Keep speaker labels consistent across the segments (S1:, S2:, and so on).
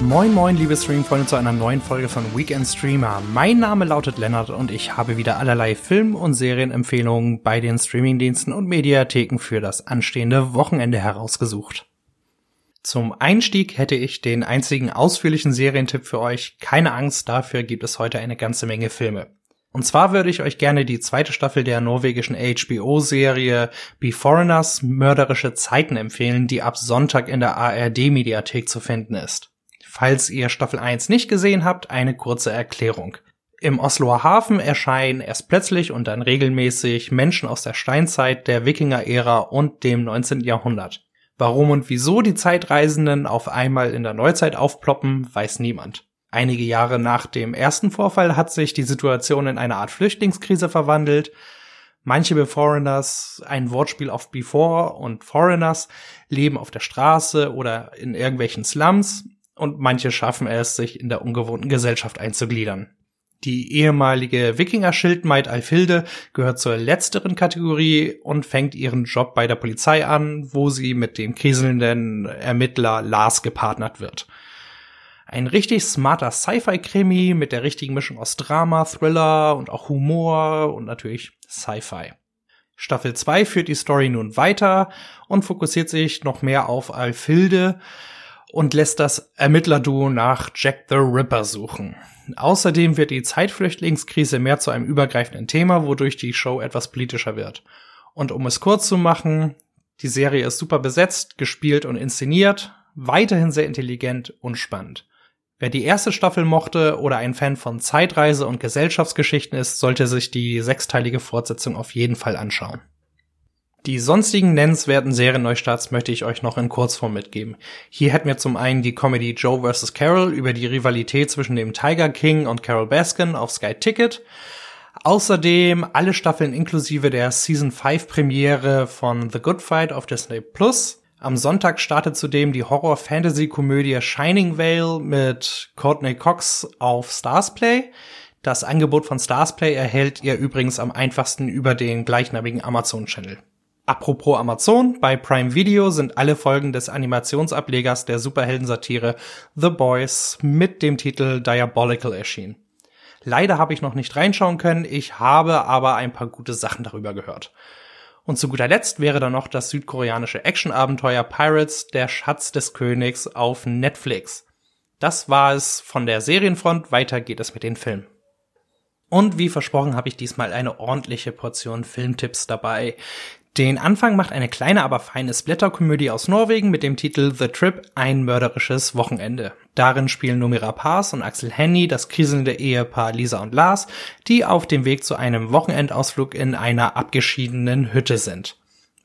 S1: Moin moin liebe Streamfreunde zu einer neuen Folge von Weekend Streamer. Mein Name lautet Lennart und ich habe wieder allerlei Film- und Serienempfehlungen bei den Streamingdiensten und Mediatheken für das anstehende Wochenende herausgesucht. Zum Einstieg hätte ich den einzigen ausführlichen Serientipp für euch. Keine Angst, dafür gibt es heute eine ganze Menge Filme. Und zwar würde ich euch gerne die zweite Staffel der norwegischen HBO-Serie Be Foreigners Mörderische Zeiten empfehlen, die ab Sonntag in der ARD-Mediathek zu finden ist. Falls ihr Staffel 1 nicht gesehen habt, eine kurze Erklärung. Im Osloer Hafen erscheinen erst plötzlich und dann regelmäßig Menschen aus der Steinzeit, der Wikinger-Ära und dem 19. Jahrhundert. Warum und wieso die Zeitreisenden auf einmal in der Neuzeit aufploppen, weiß niemand. Einige Jahre nach dem ersten Vorfall hat sich die Situation in eine Art Flüchtlingskrise verwandelt. Manche Beforeigners, ein Wortspiel auf Before und Foreigners, leben auf der Straße oder in irgendwelchen Slums und manche schaffen es, sich in der ungewohnten Gesellschaft einzugliedern. Die ehemalige Wikinger-Schildmaid Alfilde gehört zur letzteren Kategorie und fängt ihren Job bei der Polizei an, wo sie mit dem kriselnden Ermittler Lars gepartnert wird. Ein richtig smarter Sci-Fi-Krimi mit der richtigen Mischung aus Drama, Thriller und auch Humor und natürlich Sci-Fi. Staffel 2 führt die Story nun weiter und fokussiert sich noch mehr auf Alfilde und lässt das Ermittlerduo nach Jack the Ripper suchen. Außerdem wird die Zeitflüchtlingskrise mehr zu einem übergreifenden Thema, wodurch die Show etwas politischer wird. Und um es kurz zu machen, die Serie ist super besetzt, gespielt und inszeniert, weiterhin sehr intelligent und spannend. Wer die erste Staffel mochte oder ein Fan von Zeitreise und Gesellschaftsgeschichten ist, sollte sich die sechsteilige Fortsetzung auf jeden Fall anschauen. Die sonstigen nennenswerten Serienneustarts möchte ich euch noch in Kurzform mitgeben. Hier hätten wir zum einen die Comedy Joe vs. Carol über die Rivalität zwischen dem Tiger King und Carol Baskin auf Sky Ticket. Außerdem alle Staffeln inklusive der Season 5 Premiere von The Good Fight auf Disney Plus. Am Sonntag startet zudem die Horror-Fantasy-Komödie Shining Vale mit Courtney Cox auf Starsplay. Das Angebot von Starsplay erhält ihr übrigens am einfachsten über den gleichnamigen Amazon-Channel. Apropos Amazon, bei Prime Video sind alle Folgen des Animationsablegers der Superheldensatire The Boys mit dem Titel Diabolical erschienen. Leider habe ich noch nicht reinschauen können, ich habe aber ein paar gute Sachen darüber gehört. Und zu guter Letzt wäre da noch das südkoreanische Actionabenteuer Pirates, der Schatz des Königs auf Netflix. Das war es von der Serienfront, weiter geht es mit den Filmen. Und wie versprochen habe ich diesmal eine ordentliche Portion Filmtipps dabei. Den Anfang macht eine kleine, aber feine Splatter-Komödie aus Norwegen mit dem Titel The Trip, ein mörderisches Wochenende. Darin spielen Numira Paas und Axel Henny das kriselnde Ehepaar Lisa und Lars, die auf dem Weg zu einem Wochenendausflug in einer abgeschiedenen Hütte sind.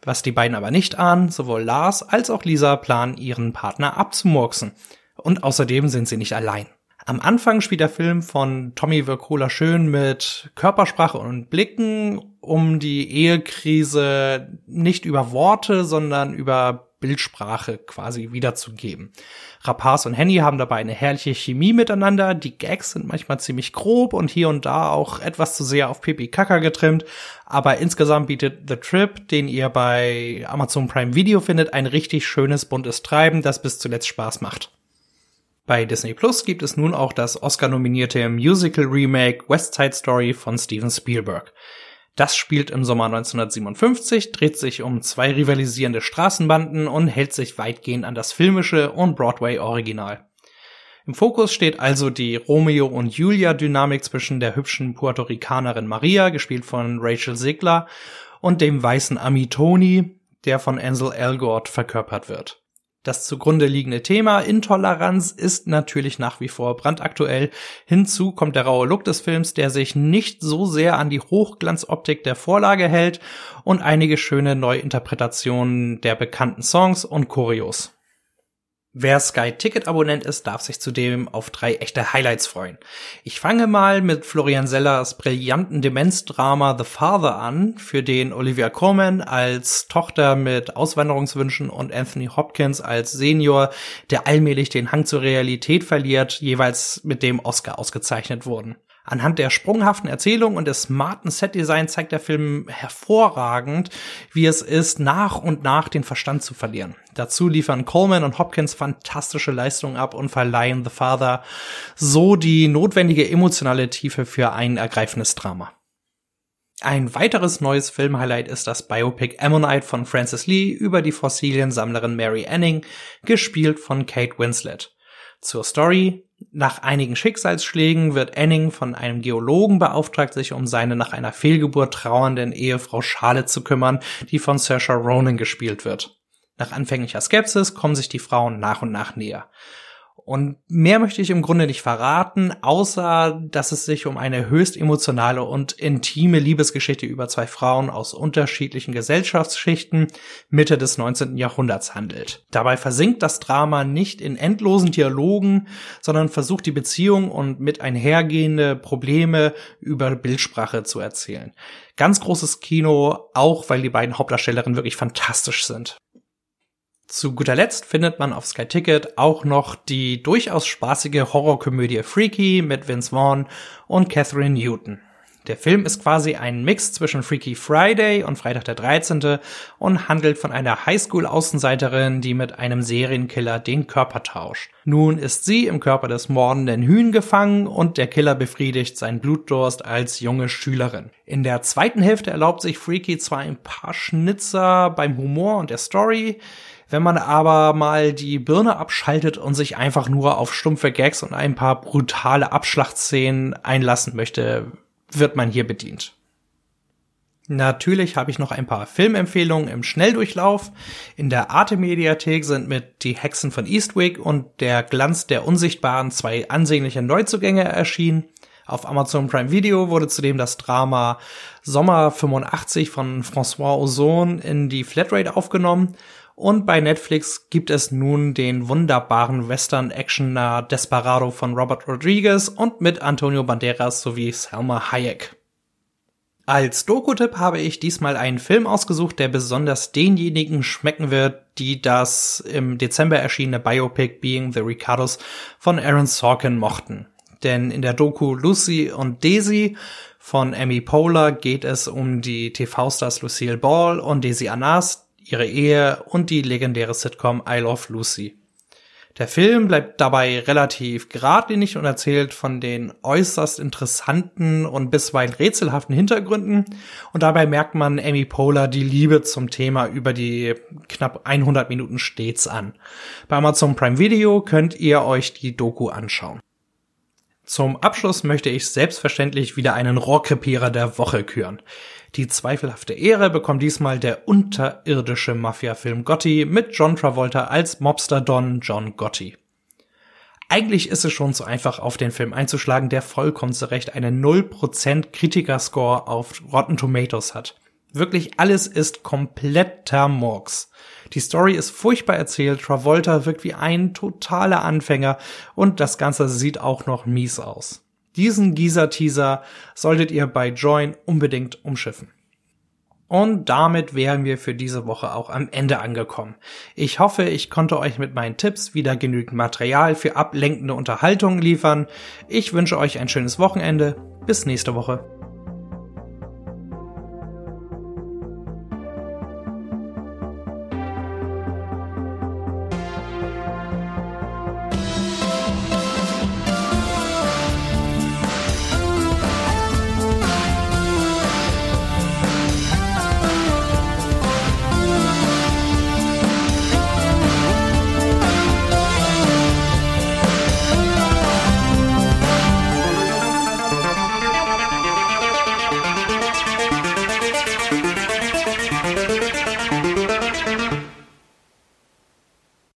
S1: Was die beiden aber nicht ahnen, sowohl Lars als auch Lisa planen, ihren Partner abzumurksen. Und außerdem sind sie nicht allein. Am Anfang spielt der Film von Tommy Wirkola schön mit Körpersprache und Blicken, um die Ehekrise nicht über Worte, sondern über Bildsprache quasi wiederzugeben. Rapaz und Henny haben dabei eine herrliche Chemie miteinander. Die Gags sind manchmal ziemlich grob und hier und da auch etwas zu sehr auf Pipi Kaka getrimmt. Aber insgesamt bietet The Trip, den ihr bei Amazon Prime Video findet, ein richtig schönes buntes Treiben, das bis zuletzt Spaß macht. Bei Disney Plus gibt es nun auch das Oscar-nominierte Musical-Remake West Side Story von Steven Spielberg. Das spielt im Sommer 1957, dreht sich um zwei rivalisierende Straßenbanden und hält sich weitgehend an das filmische und Broadway-Original. Im Fokus steht also die Romeo und Julia Dynamik zwischen der hübschen Puerto Ricanerin Maria, gespielt von Rachel Sigler, und dem weißen Ami Tony, der von Ansel Elgort verkörpert wird. Das zugrunde liegende Thema Intoleranz ist natürlich nach wie vor brandaktuell. Hinzu kommt der raue Look des Films, der sich nicht so sehr an die Hochglanzoptik der Vorlage hält und einige schöne Neuinterpretationen der bekannten Songs und Choreos. Wer Sky Ticket Abonnent ist, darf sich zudem auf drei echte Highlights freuen. Ich fange mal mit Florian Sellers brillanten Demenzdrama The Father an, für den Olivia Colman als Tochter mit Auswanderungswünschen und Anthony Hopkins als Senior, der allmählich den Hang zur Realität verliert, jeweils mit dem Oscar ausgezeichnet wurden. Anhand der sprunghaften Erzählung und des smarten Setdesigns zeigt der Film hervorragend, wie es ist, nach und nach den Verstand zu verlieren. Dazu liefern Coleman und Hopkins fantastische Leistungen ab und verleihen The Father so die notwendige emotionale Tiefe für ein ergreifendes Drama. Ein weiteres neues Filmhighlight ist das Biopic Ammonite von Francis Lee über die Fossiliensammlerin Mary Anning, gespielt von Kate Winslet. Zur Story. Nach einigen Schicksalsschlägen wird Anning von einem Geologen beauftragt, sich um seine nach einer Fehlgeburt trauernden Ehefrau Charlotte zu kümmern, die von Saoirse Ronan gespielt wird. Nach anfänglicher Skepsis kommen sich die Frauen nach und nach näher. Und mehr möchte ich im Grunde nicht verraten, außer dass es sich um eine höchst emotionale und intime Liebesgeschichte über zwei Frauen aus unterschiedlichen Gesellschaftsschichten Mitte des 19. Jahrhunderts handelt. Dabei versinkt das Drama nicht in endlosen Dialogen, sondern versucht die Beziehung und mit einhergehende Probleme über Bildsprache zu erzählen. Ganz großes Kino, auch weil die beiden Hauptdarstellerinnen wirklich fantastisch sind. Zu guter Letzt findet man auf Sky Ticket auch noch die durchaus spaßige Horrorkomödie Freaky mit Vince Vaughn und Catherine Newton. Der Film ist quasi ein Mix zwischen Freaky Friday und Freitag der 13. und handelt von einer Highschool-Außenseiterin, die mit einem Serienkiller den Körper tauscht. Nun ist sie im Körper des mordenden Hühn gefangen und der Killer befriedigt seinen Blutdurst als junge Schülerin. In der zweiten Hälfte erlaubt sich Freaky zwar ein paar Schnitzer beim Humor und der Story, wenn man aber mal die Birne abschaltet und sich einfach nur auf stumpfe Gags und ein paar brutale Abschlachtszenen einlassen möchte, wird man hier bedient. Natürlich habe ich noch ein paar Filmempfehlungen im Schnelldurchlauf. In der Arte-Mediathek sind mit Die Hexen von Eastwick und Der Glanz der Unsichtbaren zwei ansehnliche Neuzugänge erschienen. Auf Amazon Prime Video wurde zudem das Drama Sommer 85 von François Ozon in die Flatrate aufgenommen und bei Netflix gibt es nun den wunderbaren Western-Actioner Desperado von Robert Rodriguez und mit Antonio Banderas sowie Selma Hayek. Als Doku-Tipp habe ich diesmal einen Film ausgesucht, der besonders denjenigen schmecken wird, die das im Dezember erschienene Biopic Being the Ricardos von Aaron Sorkin mochten. Denn in der Doku Lucy und Daisy von Amy Poehler geht es um die TV-Stars Lucille Ball und Daisy Arnaz, ihre Ehe und die legendäre Sitcom I Love Lucy. Der Film bleibt dabei relativ geradlinig und erzählt von den äußerst interessanten und bisweilen rätselhaften Hintergründen. Und dabei merkt man Amy Poehler die Liebe zum Thema über die knapp 100 Minuten stets an. Bei Amazon Prime Video könnt ihr euch die Doku anschauen. Zum Abschluss möchte ich selbstverständlich wieder einen Rohrkrepierer der Woche küren. Die zweifelhafte Ehre bekommt diesmal der unterirdische Mafia-Film Gotti mit John Travolta als Mobster Don John Gotti. Eigentlich ist es schon so einfach, auf den Film einzuschlagen, der vollkommen zu Recht einen 0% Kritikerscore auf Rotten Tomatoes hat. Wirklich alles ist kompletter Murks. Die Story ist furchtbar erzählt, Travolta wirkt wie ein totaler Anfänger und das Ganze sieht auch noch mies aus. Diesen Gießer-Teaser solltet ihr bei Join unbedingt umschiffen. Und damit wären wir für diese Woche auch am Ende angekommen. Ich hoffe, ich konnte euch mit meinen Tipps wieder genügend Material für ablenkende Unterhaltungen liefern. Ich wünsche euch ein schönes Wochenende. Bis nächste Woche.